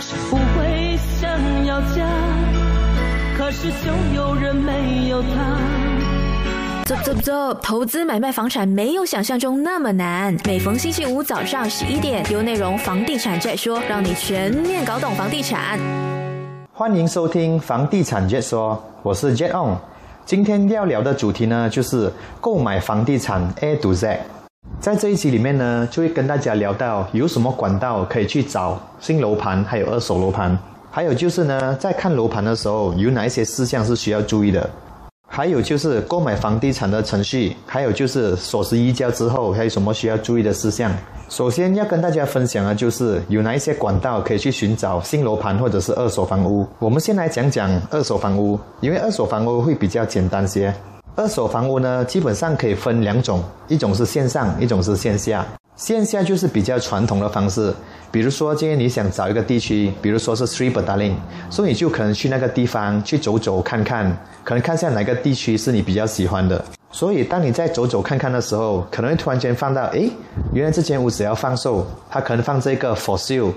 是不会想要家，可是就有人没有他。走走走，投资买卖房产没有想象中那么难。每逢星期五早上十一点，有内容房地产再说，让你全面搞懂房地产。欢迎收听房地产 Jet 说，我是 Jet On。今天要聊的主题呢，就是购买房地产 A to Z。在这一期里面呢，就会跟大家聊到有什么管道可以去找新楼盘，还有二手楼盘。还有就是呢，在看楼盘的时候，有哪一些事项是需要注意的？还有就是购买房地产的程序，还有就是锁匙移交之后，还有什么需要注意的事项？首先要跟大家分享的就是有哪一些管道可以去寻找新楼盘或者是二手房屋。我们先来讲讲二手房屋，因为二手房屋会比较简单些。二手房屋呢，基本上可以分两种，一种是线上，一种是线下。线下就是比较传统的方式，比如说今天你想找一个地区，比如说是 Three b a d a l i n 所以你就可能去那个地方去走走看看，可能看下哪个地区是你比较喜欢的。所以当你在走走看看的时候，可能会突然间放到，诶，原来这间屋子要放售，它可能放这个 For Sale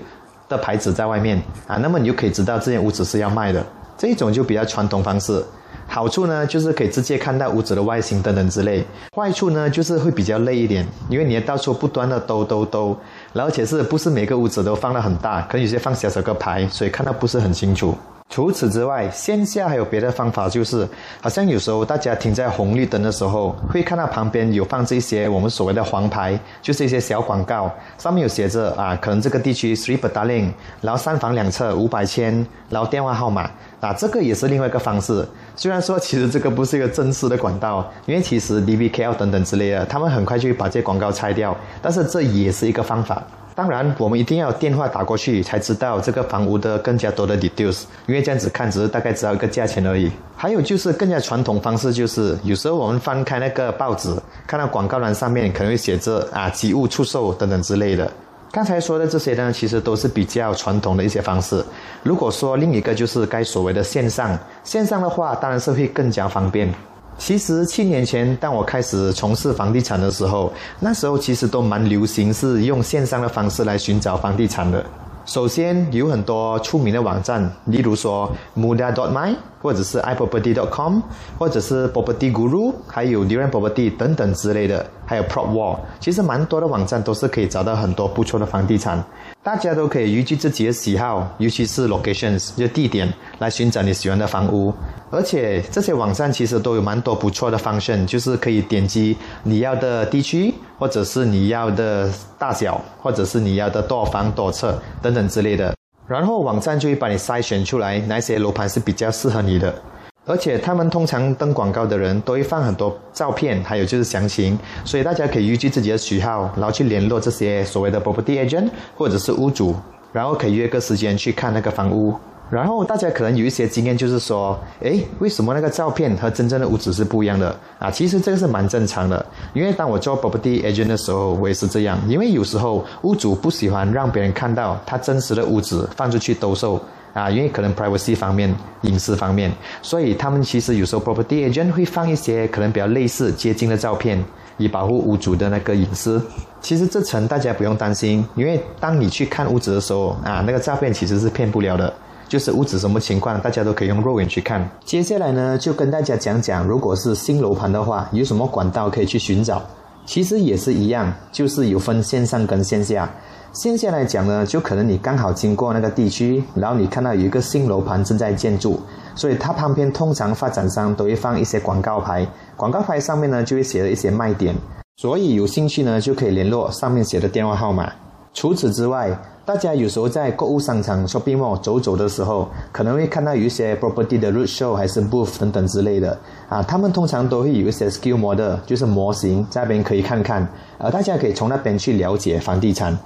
的牌子在外面啊，那么你就可以知道这间屋子是要卖的。这一种就比较传统方式。好处呢，就是可以直接看到屋子的外形等等之类。坏处呢，就是会比较累一点，因为你要到处不断的兜兜兜，然后且是不是每个屋子都放的很大，可能有些放小小个牌，所以看到不是很清楚。除此之外，线下还有别的方法，就是好像有时候大家停在红绿灯的时候，会看到旁边有放这些我们所谓的黄牌，就是一些小广告，上面有写着啊，可能这个地区 three b e d a r l i n g 然后三房两侧五百千，然后电话号码，啊，这个也是另外一个方式。虽然说其实这个不是一个正式的管道，因为其实 DBKL 等等之类的，他们很快就会把这些广告拆掉，但是这也是一个方法。当然，我们一定要电话打过去才知道这个房屋的更加多的 details，因为这样子看只是大概知道一个价钱而已。还有就是更加传统方式，就是有时候我们翻开那个报纸，看到广告栏上面可能会写着啊，几物出售等等之类的。刚才说的这些呢，其实都是比较传统的一些方式。如果说另一个就是该所谓的线上，线上的话当然是会更加方便。其实七年前，当我开始从事房地产的时候，那时候其实都蛮流行是用线上的方式来寻找房地产的。首先有很多出名的网站，例如说 Muda.my，或者是 iProperty.com，或者是 Property Guru，还有 d u r a n Property 等等之类的，还有 PropWall，其实蛮多的网站都是可以找到很多不错的房地产。大家都可以依据自己的喜好，尤其是 locations 就地点来寻找你喜欢的房屋。而且这些网站其实都有蛮多不错的方 n 就是可以点击你要的地区，或者是你要的大小，或者是你要的多房多侧等等之类的。然后网站就会帮你筛选出来哪些楼盘是比较适合你的。而且他们通常登广告的人都会放很多照片，还有就是详情，所以大家可以依据自己的喜好，然后去联络这些所谓的 property agent 或者是屋主，然后可以约个时间去看那个房屋。然后大家可能有一些经验，就是说，诶，为什么那个照片和真正的屋子是不一样的啊？其实这个是蛮正常的，因为当我做 property agent 的时候，我也是这样，因为有时候屋主不喜欢让别人看到他真实的屋子放出去兜售。啊，因为可能 privacy 方面、隐私方面，所以他们其实有时候 property agent 会放一些可能比较类似、接近的照片，以保护屋主的那个隐私。其实这层大家不用担心，因为当你去看屋子的时候，啊，那个照片其实是骗不了的，就是屋子什么情况，大家都可以用肉眼去看。接下来呢，就跟大家讲讲，如果是新楼盘的话，有什么管道可以去寻找？其实也是一样，就是有分线上跟线下。线下来讲呢，就可能你刚好经过那个地区，然后你看到有一个新楼盘正在建筑，所以它旁边通常发展商都会放一些广告牌，广告牌上面呢就会写了一些卖点，所以有兴趣呢就可以联络上面写的电话号码。除此之外，大家有时候在购物商场 shopping mall 走走的时候，可能会看到有一些 property 的 roadshow 还是 booth 等等之类的啊，他们通常都会有一些 skill model，就是模型在那边可以看看，而大家可以从那边去了解房地产。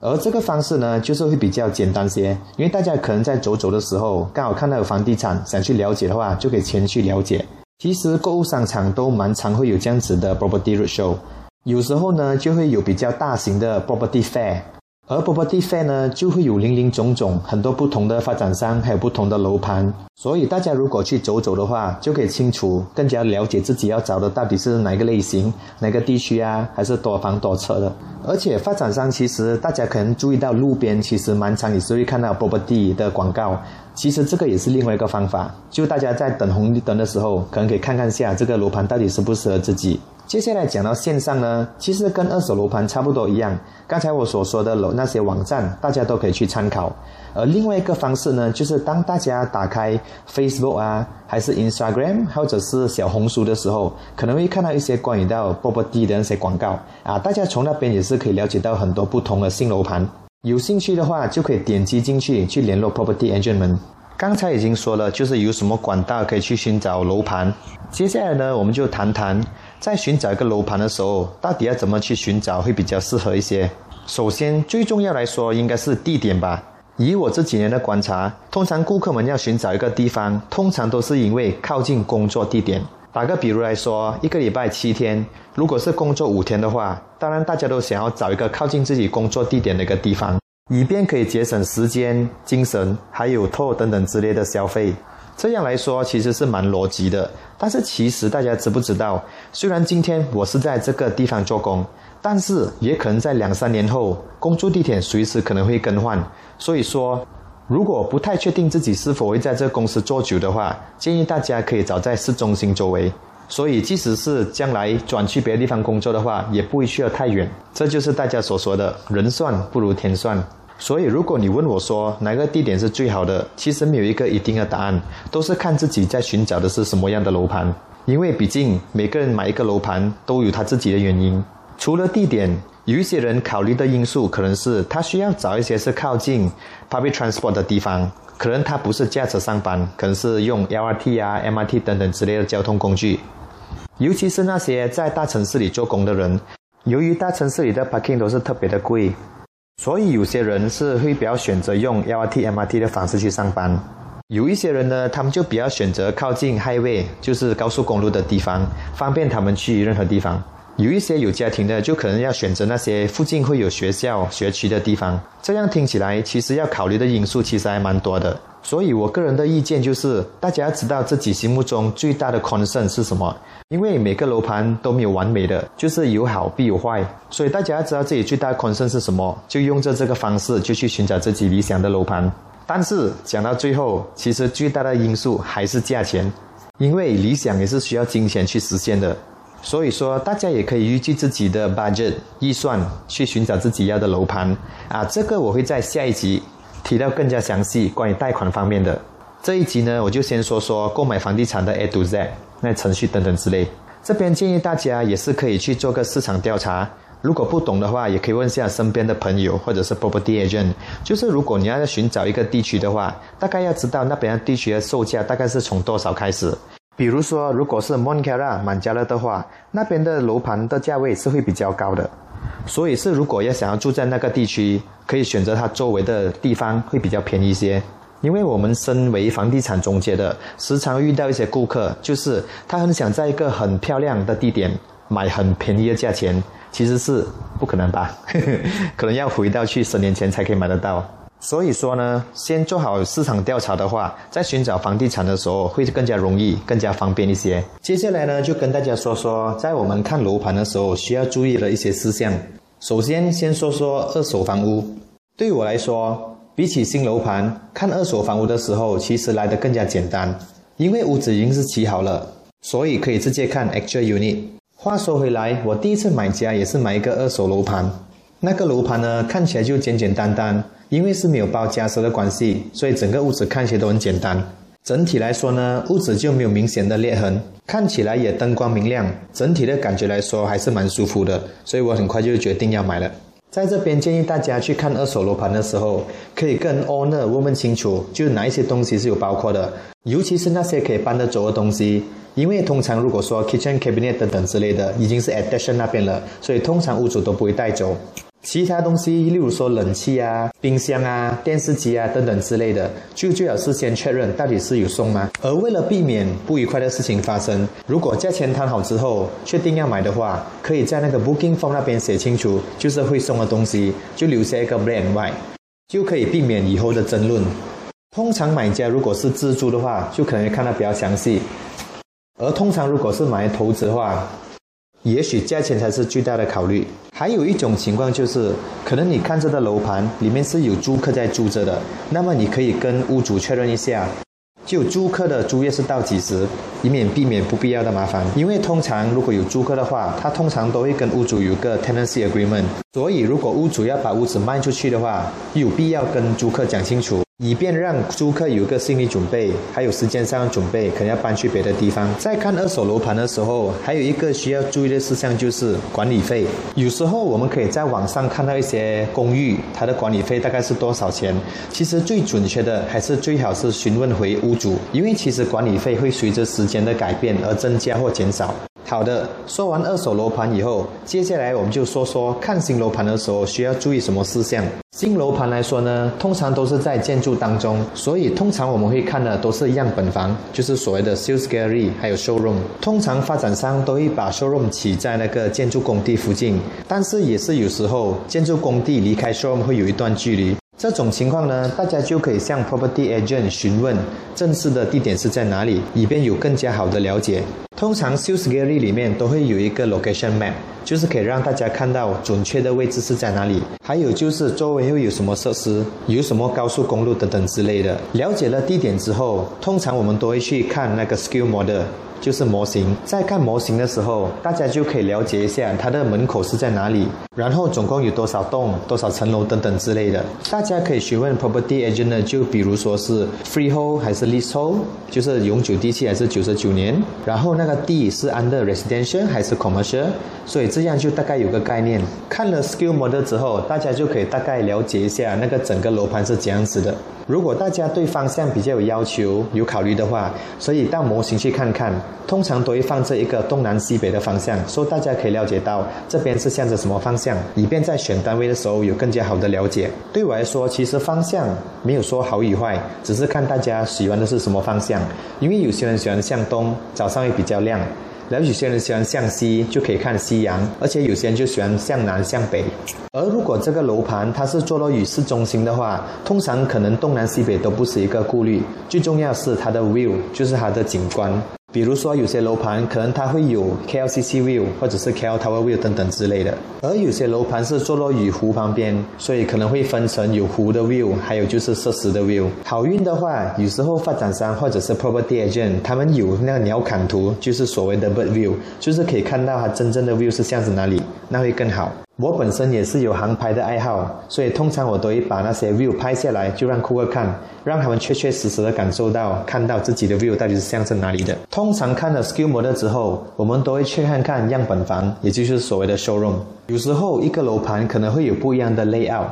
而这个方式呢，就是会比较简单些，因为大家可能在走走的时候，刚好看到有房地产，想去了解的话，就可以前去了解。其实购物商场都蛮常会有这样子的 property roadshow，有时候呢就会有比较大型的 property fair，而 property fair 呢，就会有零零总总很多不同的发展商，还有不同的楼盘。所以大家如果去走走的话，就可以清楚、更加了解自己要找的到底是哪个类型、哪个地区啊，还是多房多车的。而且发展商其实大家可能注意到路边其实蛮常也是会看到 property 的广告。其实这个也是另外一个方法，就大家在等红绿灯的时候，可能可以看看下这个楼盘到底适不适合自己。接下来讲到线上呢，其实跟二手楼盘差不多一样。刚才我所说的楼那些网站，大家都可以去参考。而另外一个方式呢，就是当大家打开 Facebook 啊，还是 Instagram，或者是小红书的时候，可能会看到一些关于到 property 的那些广告啊。大家从那边也是可以了解到很多不同的新楼盘。有兴趣的话，就可以点击进去去联络 property agent 们。刚才已经说了，就是有什么管道可以去寻找楼盘。接下来呢，我们就谈谈。在寻找一个楼盘的时候，到底要怎么去寻找会比较适合一些？首先，最重要来说，应该是地点吧。以我这几年的观察，通常顾客们要寻找一个地方，通常都是因为靠近工作地点。打个比如来说，一个礼拜七天，如果是工作五天的话，当然大家都想要找一个靠近自己工作地点的一个地方，以便可以节省时间、精神，还有托等等之类的消费。这样来说，其实是蛮逻辑的。但是其实大家知不知道？虽然今天我是在这个地方做工，但是也可能在两三年后，工作地点随时可能会更换。所以说，如果不太确定自己是否会在这个公司做久的话，建议大家可以找在市中心周围。所以，即使是将来转去别的地方工作的话，也不会需要太远。这就是大家所说的“人算不如天算”。所以，如果你问我说哪个地点是最好的，其实没有一个一定的答案，都是看自己在寻找的是什么样的楼盘。因为毕竟每个人买一个楼盘都有他自己的原因。除了地点，有一些人考虑的因素可能是他需要找一些是靠近 public transport 的地方，可能他不是驾车上班，可能是用 LRT 啊、MRT 等等之类的交通工具。尤其是那些在大城市里做工的人，由于大城市里的 parking 都是特别的贵。所以有些人是会比较选择用 LRT、MRT 的方式去上班，有一些人呢，他们就比较选择靠近 highway，就是高速公路的地方，方便他们去任何地方。有一些有家庭的，就可能要选择那些附近会有学校、学区的地方。这样听起来，其实要考虑的因素其实还蛮多的。所以我个人的意见就是，大家要知道自己心目中最大的 concern 是什么。因为每个楼盘都没有完美的，就是有好必有坏。所以大家要知道自己最大的 concern 是什么，就用着这个方式就去寻找自己理想的楼盘。但是讲到最后，其实最大的因素还是价钱，因为理想也是需要金钱去实现的。所以说，大家也可以依据自己的 budget 预算去寻找自己要的楼盘。啊，这个我会在下一集。提到更加详细关于贷款方面的这一集呢，我就先说说购买房地产的 A to Z 那程序等等之类。这边建议大家也是可以去做个市场调查，如果不懂的话，也可以问下身边的朋友或者是 property agent。就是如果你要寻找一个地区的话，大概要知道那边的地区的售价大概是从多少开始。比如说，如果是 Montclair 满加勒的话，那边的楼盘的价位是会比较高的。所以是，如果要想要住在那个地区，可以选择它周围的地方会比较便宜一些。因为我们身为房地产中介的，时常遇到一些顾客，就是他很想在一个很漂亮的地点买很便宜的价钱，其实是不可能吧？可能要回到去十年前才可以买得到。所以说呢，先做好市场调查的话，在寻找房地产的时候会更加容易、更加方便一些。接下来呢，就跟大家说说，在我们看楼盘的时候需要注意的一些事项。首先，先说说二手房屋。对我来说，比起新楼盘，看二手房屋的时候，其实来得更加简单，因为屋子已经是起好了，所以可以直接看 actual unit。话说回来，我第一次买家也是买一个二手楼盘，那个楼盘呢，看起来就简简单单。因为是没有包家私的关系，所以整个屋子看起来都很简单。整体来说呢，屋子就没有明显的裂痕，看起来也灯光明亮。整体的感觉来说还是蛮舒服的，所以我很快就决定要买了。在这边建议大家去看二手楼盘的时候，可以跟 owner 问问清楚，就哪一些东西是有包括的，尤其是那些可以搬得走的东西。因为通常如果说 kitchen cabinet 等等之类的，已经是 addition 那边了，所以通常屋主都不会带走。其他东西，例如说冷气啊、冰箱啊、电视机啊等等之类的，就最好是先确认到底是有送吗？而为了避免不愉快的事情发生，如果价钱谈好之后确定要买的话，可以在那个 booking form 那边写清楚，就是会送的东西，就留下一个 black and white，就可以避免以后的争论。通常买家如果是自助的话，就可能看得比较详细；而通常如果是买投资的话，也许价钱才是最大的考虑。还有一种情况就是，可能你看这个楼盘里面是有租客在住着的，那么你可以跟屋主确认一下，就租客的租约是到几时，以免避免不必要的麻烦。因为通常如果有租客的话，他通常都会跟屋主有个 tenancy agreement，所以如果屋主要把屋子卖出去的话，有必要跟租客讲清楚。以便让租客有个心理准备，还有时间上的准备，可能要搬去别的地方。在看二手楼盘的时候，还有一个需要注意的事项就是管理费。有时候我们可以在网上看到一些公寓，它的管理费大概是多少钱。其实最准确的还是最好是询问回屋主，因为其实管理费会随着时间的改变而增加或减少。好的，说完二手楼盘以后，接下来我们就说说看新楼盘的时候需要注意什么事项。新楼盘来说呢，通常都是在建筑当中，所以通常我们会看的都是样本房，就是所谓的 sales gallery，还有 showroom。通常发展商都会把 showroom 起在那个建筑工地附近，但是也是有时候建筑工地离开 showroom 会有一段距离。这种情况呢，大家就可以向 property agent 询问正式的地点是在哪里，以便有更加好的了解。通常 sales gallery 里面都会有一个 location map，就是可以让大家看到准确的位置是在哪里。还有就是周围又有什么设施，有什么高速公路等等之类的。了解了地点之后，通常我们都会去看那个 scale model。就是模型，在看模型的时候，大家就可以了解一下它的门口是在哪里，然后总共有多少栋、多少层楼等等之类的。大家可以询问 property agent，就比如说是 freehold 还是 leasehold，就是永久地契还是九十九年，然后那个地是 under residential 还是 commercial，所以这样就大概有个概念。看了 scale model 之后，大家就可以大概了解一下那个整个楼盘是怎样子的。如果大家对方向比较有要求、有考虑的话，所以到模型去看看，通常都会放这一个东南西北的方向，所以大家可以了解到这边是向着什么方向，以便在选单位的时候有更加好的了解。对我来说，其实方向没有说好与坏，只是看大家喜欢的是什么方向。因为有些人喜欢向东，早上会比较亮。然后有些人喜欢向西，就可以看夕阳；而且有些人就喜欢向南、向北。而如果这个楼盘它是坐落于市中心的话，通常可能东南西北都不是一个顾虑，最重要是它的 view，就是它的景观。比如说，有些楼盘可能它会有 KLCC view 或者是 KL Tower view 等等之类的，而有些楼盘是坐落于湖旁边，所以可能会分成有湖的 view，还有就是设施的 view。好运的话，有时候发展商或者是 property agent 他们有那个鸟瞰图，就是所谓的 bird view，就是可以看到它真正的 view 是向着哪里，那会更好。我本身也是有航拍的爱好，所以通常我都会把那些 view 拍下来，就让顾客看，让他们确确实实的感受到看到自己的 view 到底是像是哪里的。通常看了 skill model 之后，我们都会去看看样本房，也就是所谓的 showroom。有时候一个楼盘可能会有不一样的 layout，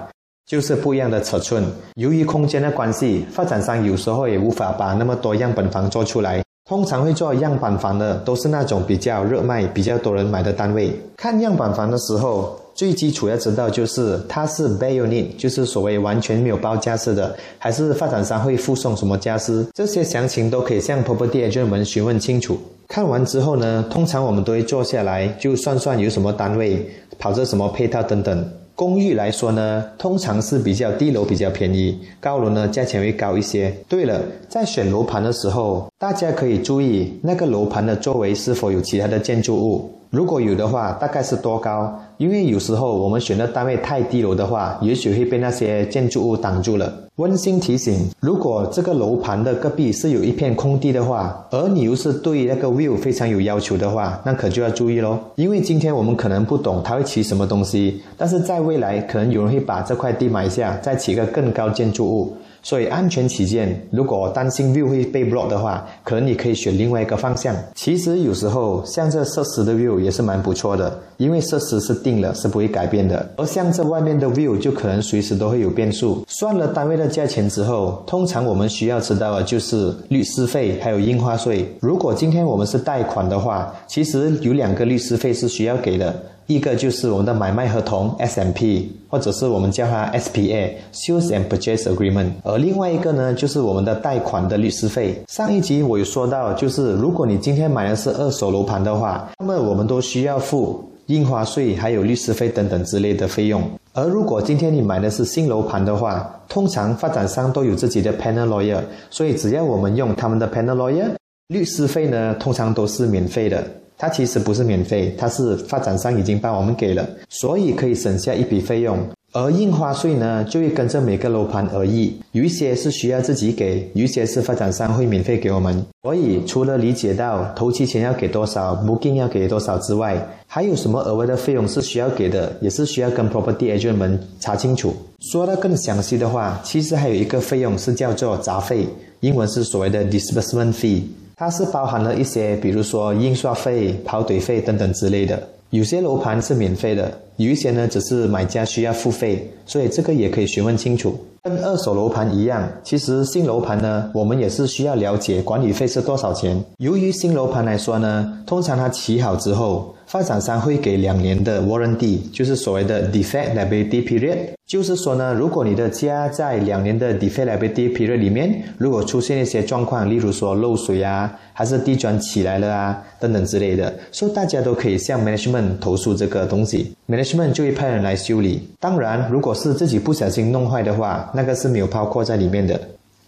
就是不一样的尺寸。由于空间的关系，发展商有时候也无法把那么多样本房做出来。通常会做样板房的，都是那种比较热卖、比较多人买的单位。看样板房的时候，最基础要知道就是它是 bare unit，就是所谓完全没有包家私的，还是发展商会附送什么家私，这些详情都可以向 property agent 们询问清楚。看完之后呢，通常我们都会坐下来就算算有什么单位，跑着什么配套等等。公寓来说呢，通常是比较低楼比较便宜，高楼呢价钱会高一些。对了，在选楼盘的时候，大家可以注意那个楼盘的周围是否有其他的建筑物。如果有的话，大概是多高？因为有时候我们选的单位太低楼的话，也许会被那些建筑物挡住了。温馨提醒：如果这个楼盘的隔壁是有一片空地的话，而你又是对那个 view 非常有要求的话，那可就要注意喽。因为今天我们可能不懂它会起什么东西，但是在未来可能有人会把这块地买下，再起个更高建筑物。所以安全起见，如果担心 view 会被 block 的话，可能你可以选另外一个方向。其实有时候像这设施的 view 也是蛮不错的，因为设施是定了，是不会改变的。而像这外面的 view 就可能随时都会有变数。算了单位的价钱之后，通常我们需要知道的就是律师费还有印花税。如果今天我们是贷款的话，其实有两个律师费是需要给的。一个就是我们的买卖合同 SMP，或者是我们叫它 SPA（Sales and Purchase Agreement）。而另外一个呢，就是我们的贷款的律师费。上一集我有说到，就是如果你今天买的是二手楼盘的话，那么我们都需要付印花税、还有律师费等等之类的费用。而如果今天你买的是新楼盘的话，通常发展商都有自己的 panel lawyer，所以只要我们用他们的 panel lawyer，律师费呢通常都是免费的。它其实不是免费，它是发展商已经帮我们给了，所以可以省下一笔费用。而印花税呢，就会跟着每个楼盘而异，有一些是需要自己给，有一些是发展商会免费给我们。所以除了理解到头期钱要给多少，booking 要给多少之外，还有什么额外的费用是需要给的，也是需要跟 property agent 们查清楚。说的更详细的话，其实还有一个费用是叫做杂费，英文是所谓的 disbursement fee。它是包含了一些，比如说印刷费、跑腿费等等之类的。有些楼盘是免费的，有一些呢只是买家需要付费，所以这个也可以询问清楚。跟二手楼盘一样，其实新楼盘呢，我们也是需要了解管理费是多少钱。由于新楼盘来说呢，通常它起好之后。发展商会给两年的 warranty，就是所谓的 defect liability period。就是说呢，如果你的家在两年的 defect liability period 里面，如果出现一些状况，例如说漏水啊，还是地砖起来了啊，等等之类的，所以大家都可以向 management 投诉这个东西，management 就会派人来修理。当然，如果是自己不小心弄坏的话，那个是没有包括在里面的，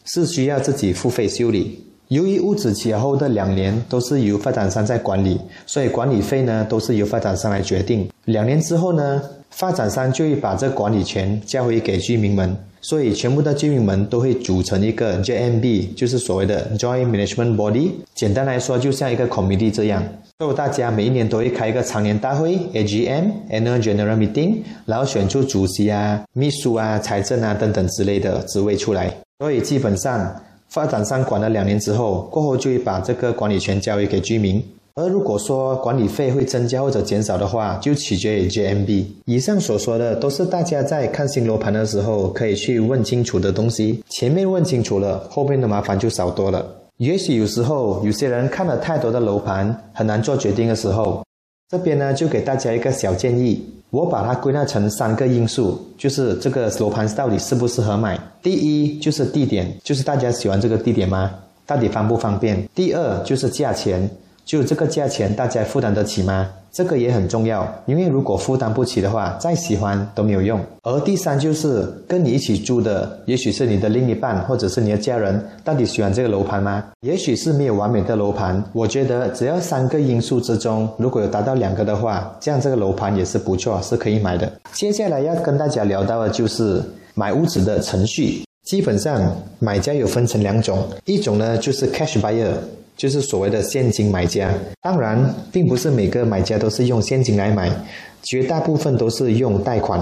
是需要自己付费修理。由于屋子起后的两年都是由发展商在管理，所以管理费呢都是由发展商来决定。两年之后呢，发展商就会把这管理权交回给居民们，所以全部的居民们都会组成一个 JMB，就是所谓的 Joint Management Body。简单来说，就像一个 committee 这样，所以大家每一年都会开一个常年大会 （AGM，Annual General Meeting），然后选出主席啊、秘书啊、财政啊等等之类的职位出来。所以基本上。发展商管了两年之后，过后就会把这个管理权交给居民。而如果说管理费会增加或者减少的话，就取决于 JMB。以上所说的都是大家在看新楼盘的时候可以去问清楚的东西。前面问清楚了，后面的麻烦就少多了。也许有时候有些人看了太多的楼盘，很难做决定的时候，这边呢就给大家一个小建议。我把它归纳成三个因素，就是这个楼盘到底适不适合买。第一就是地点，就是大家喜欢这个地点吗？到底方不方便？第二就是价钱，就这个价钱大家负担得起吗？这个也很重要，因为如果负担不起的话，再喜欢都没有用。而第三就是跟你一起住的，也许是你的另一半或者是你的家人，到底喜欢这个楼盘吗？也许是没有完美的楼盘。我觉得只要三个因素之中如果有达到两个的话，这样这个楼盘也是不错，是可以买的。接下来要跟大家聊到的就是买屋子的程序。基本上买家有分成两种，一种呢就是 cash buyer。就是所谓的现金买家，当然，并不是每个买家都是用现金来买，绝大部分都是用贷款。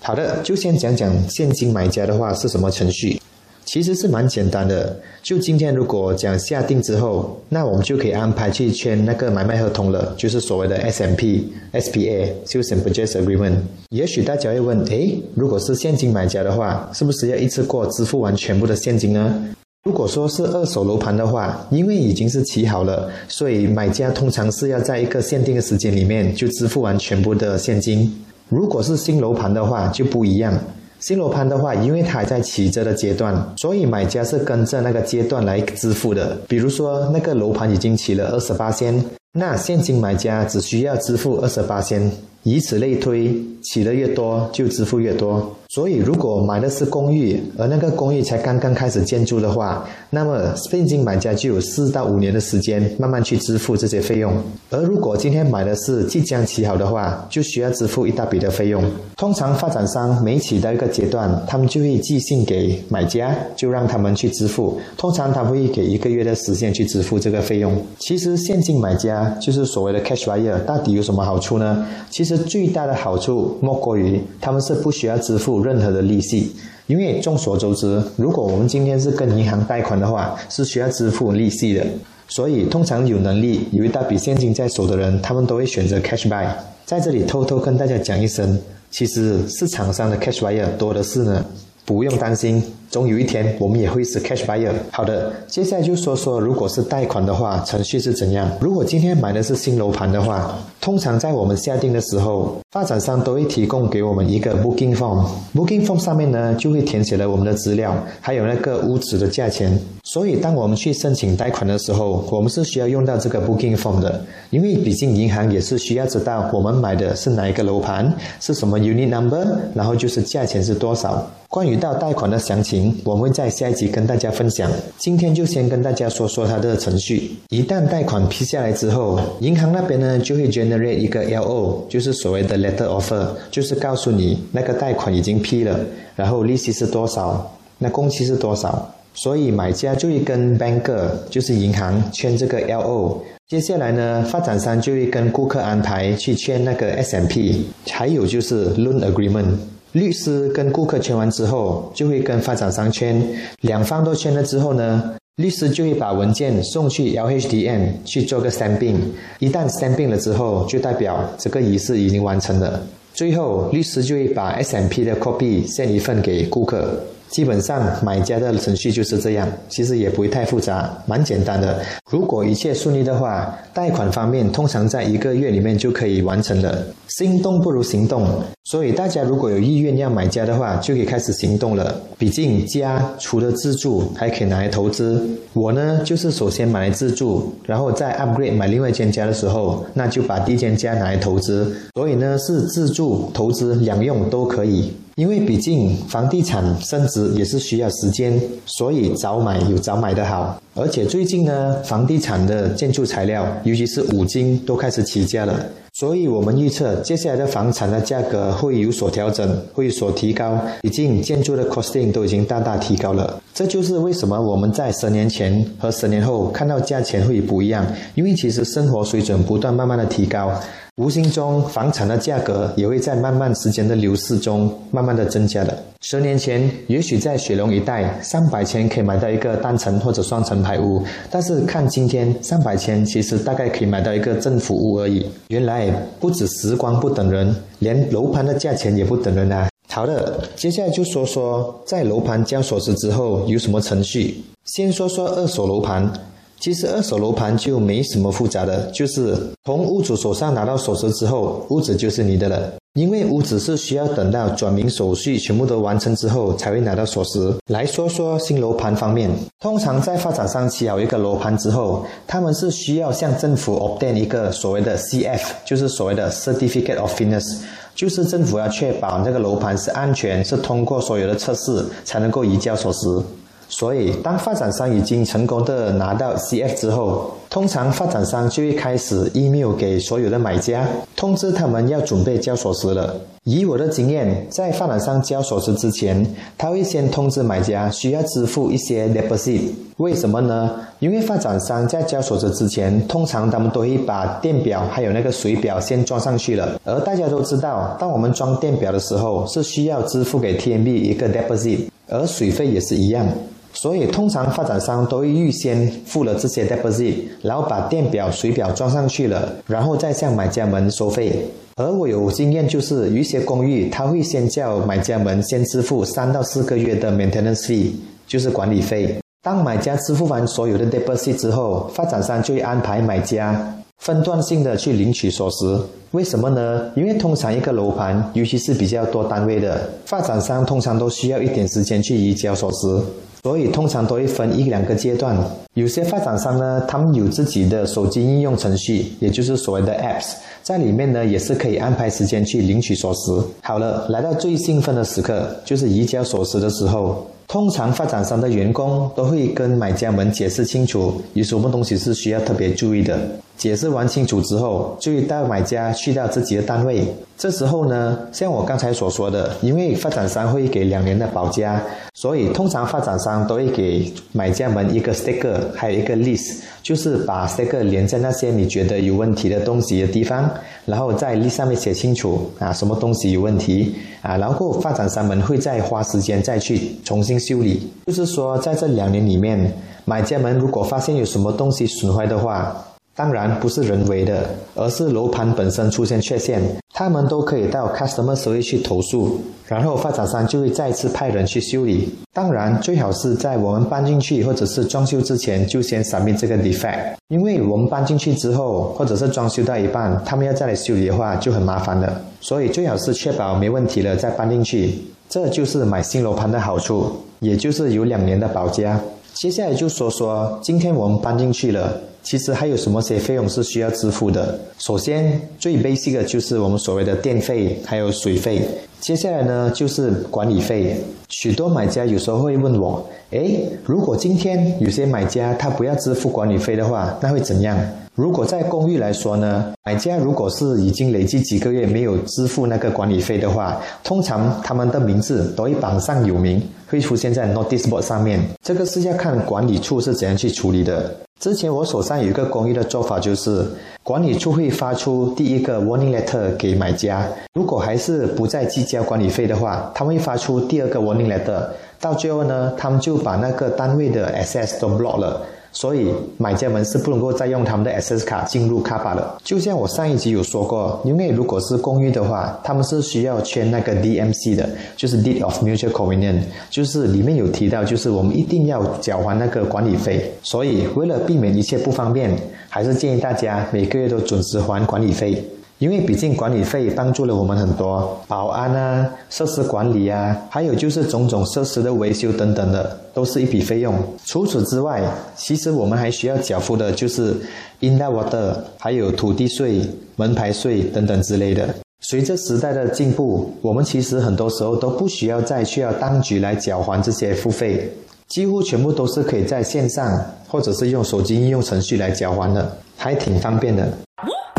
好的，就先讲讲现金买家的话是什么程序，其实是蛮简单的。就今天如果讲下定之后，那我们就可以安排去签那个买卖合同了，就是所谓的 SMP、S P A s a l s and Purchase Agreement）。也许大家会问，诶，如果是现金买家的话，是不是要一次过支付完全部的现金呢？如果说是二手楼盘的话，因为已经是起好了，所以买家通常是要在一个限定的时间里面就支付完全部的现金。如果是新楼盘的话就不一样，新楼盘的话，因为它还在起着的阶段，所以买家是跟着那个阶段来支付的。比如说那个楼盘已经起了二十八仙，那现金买家只需要支付二十八仙，以此类推，起的越多就支付越多。所以，如果买的是公寓，而那个公寓才刚刚开始建筑的话，那么现金买家就有四到五年的时间慢慢去支付这些费用。而如果今天买的是即将起好的话，就需要支付一大笔的费用。通常发展商每起到一个阶段，他们就会寄信给买家，就让他们去支付。通常他会给一个月的时间去支付这个费用。其实现金买家就是所谓的 cash buyer，到底有什么好处呢？其实最大的好处莫过于他们是不需要支付。任何的利息，因为众所周知，如果我们今天是跟银行贷款的话，是需要支付利息的。所以，通常有能力有一大笔现金在手的人，他们都会选择 cash buy。在这里偷偷跟大家讲一声，其实市场上的 cash buyer 多的是呢，不用担心。总有一天我们也会是 cash buyer。好的，接下来就说说，如果是贷款的话，程序是怎样？如果今天买的是新楼盘的话，通常在我们下定的时候，发展商都会提供给我们一个 booking form。booking form 上面呢，就会填写了我们的资料，还有那个屋子的价钱。所以，当我们去申请贷款的时候，我们是需要用到这个 booking form 的，因为毕竟银行也是需要知道我们买的是哪一个楼盘，是什么 unit number，然后就是价钱是多少。关于到贷款的详情，我们会在下一集跟大家分享。今天就先跟大家说说它的程序。一旦贷款批下来之后，银行那边呢就会 generate 一个 LO，就是所谓的 letter offer，就是告诉你那个贷款已经批了，然后利息是多少，那工期是多少。所以买家就会跟 banker，就是银行签这个 LO。接下来呢，发展商就会跟顾客安排去签那个 SMP，还有就是 loan agreement。律师跟顾客签完之后，就会跟发展商签，两方都签了之后呢，律师就会把文件送去 LHDN 去做个 stamping。一旦 stamping 了之后，就代表这个仪式已经完成了。最后，律师就会把 SMP 的 copy 献一份给顾客。基本上买家的程序就是这样，其实也不会太复杂，蛮简单的。如果一切顺利的话，贷款方面通常在一个月里面就可以完成了。心动不如行动，所以大家如果有意愿要买家的话，就可以开始行动了。毕竟家除了自住，还可以拿来投资。我呢，就是首先买来自住，然后再 upgrade 买另外一间家的时候，那就把第一间家拿来投资。所以呢，是自住、投资两用都可以。因为毕竟房地产升值也是需要时间，所以早买有早买的好。而且最近呢，房地产的建筑材料，尤其是五金都开始起价了，所以我们预测接下来的房产的价格会有所调整，会有所提高。毕竟建筑的 costing 都已经大大提高了，这就是为什么我们在十年前和十年后看到价钱会不一样。因为其实生活水准不断慢慢的提高。无形中，房产的价格也会在慢慢时间的流逝中，慢慢的增加的。十年前，也许在雪隆一带，三百千可以买到一个单层或者双层排屋，但是看今天，三百千其实大概可以买到一个政府屋而已。原来不止时光不等人，连楼盘的价钱也不等人啊！好的，接下来就说说在楼盘交锁匙之后有什么程序。先说说二手楼盘。其实二手楼盘就没什么复杂的，就是从屋主手上拿到锁匙之后，屋子就是你的了。因为屋子是需要等到转名手续全部都完成之后才会拿到锁匙。来说说新楼盘方面，通常在发展商起好一个楼盘之后，他们是需要向政府 obtain 一个所谓的 CF，就是所谓的 Certificate of Fitness，就是政府要确保这个楼盘是安全，是通过所有的测试才能够移交锁匙。所以，当发展商已经成功的拿到 CF 之后，通常发展商就会开始 email 给所有的买家，通知他们要准备交锁匙了。以我的经验，在发展商交锁匙之前，他会先通知买家需要支付一些 deposit。为什么呢？因为发展商在交锁匙之前，通常他们都会把电表还有那个水表先装上去了。而大家都知道，当我们装电表的时候，是需要支付给 TMB 一个 deposit，而水费也是一样。所以，通常发展商都会预先付了这些 deposit，然后把电表、水表装上去了，然后再向买家们收费。而我有经验，就是有一些公寓，他会先叫买家们先支付三到四个月的 maintenance fee，就是管理费。当买家支付完所有的 deposit 之后，发展商就会安排买家分段性的去领取锁匙。为什么呢？因为通常一个楼盘，尤其是比较多单位的，发展商通常都需要一点时间去移交锁匙。所以通常都会分一两个阶段。有些发展商呢，他们有自己的手机应用程序，也就是所谓的 apps，在里面呢也是可以安排时间去领取锁匙。好了，来到最兴奋的时刻，就是移交锁匙的时候。通常发展商的员工都会跟买家们解释清楚有什么东西是需要特别注意的。解释完清楚之后，就会带买家去到自己的单位。这时候呢，像我刚才所说的，因为发展商会给两年的保价，所以通常发展商都会给买家们一个 sticker，还有一个 list，就是把三个连在那些你觉得有问题的东西的地方，然后在力上面写清楚啊，什么东西有问题啊，然后发展商们会再花时间再去重新修理。就是说，在这两年里面，买家们如果发现有什么东西损坏的话，当然不是人为的，而是楼盘本身出现缺陷，他们都可以到 customer service 去投诉，然后发展商就会再次派人去修理。当然，最好是在我们搬进去或者是装修之前就先闪灭这个 defect，因为我们搬进去之后或者是装修到一半，他们要再来修理的话就很麻烦了。所以最好是确保没问题了再搬进去，这就是买新楼盘的好处，也就是有两年的保价。接下来就说说，今天我们搬进去了，其实还有什么些费用是需要支付的？首先，最 basic 的就是我们所谓的电费还有水费。接下来呢，就是管理费。许多买家有时候会问我，诶，如果今天有些买家他不要支付管理费的话，那会怎样？如果在公寓来说呢，买家如果是已经累计几个月没有支付那个管理费的话，通常他们的名字都会榜上有名，会出现在 notice board 上面。这个是要看管理处是怎样去处理的。之前我手上有一个公寓的做法，就是管理处会发出第一个 warning letter 给买家，如果还是不再计交管理费的话，他们会发出第二个 warning letter，到最后呢，他们就把那个单位的 access 都 block 了。所以买家们是不能够再用他们的 SS 卡进入卡巴了。就像我上一集有说过，因为如果是公寓的话，他们是需要签那个 DMC 的，就是 Deed of Mutual Convenience，就是里面有提到，就是我们一定要缴还那个管理费。所以为了避免一切不方便，还是建议大家每个月都准时还管理费。因为毕竟管理费帮助了我们很多，保安啊、设施管理啊，还有就是种种设施的维修等等的，都是一笔费用。除此之外，其实我们还需要缴付的就是 indoor water，还有土地税、门牌税等等之类的。随着时代的进步，我们其实很多时候都不需要再需要当局来缴还这些付费，几乎全部都是可以在线上或者是用手机应用程序来缴还的，还挺方便的。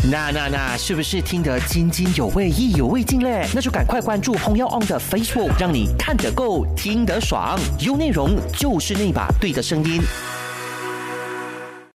那那那，是不是听得津津有味、意犹未尽嘞？那就赶快关注 Hong Yao On 的 Facebook，让你看得够、听得爽，有内容就是那把对的声音。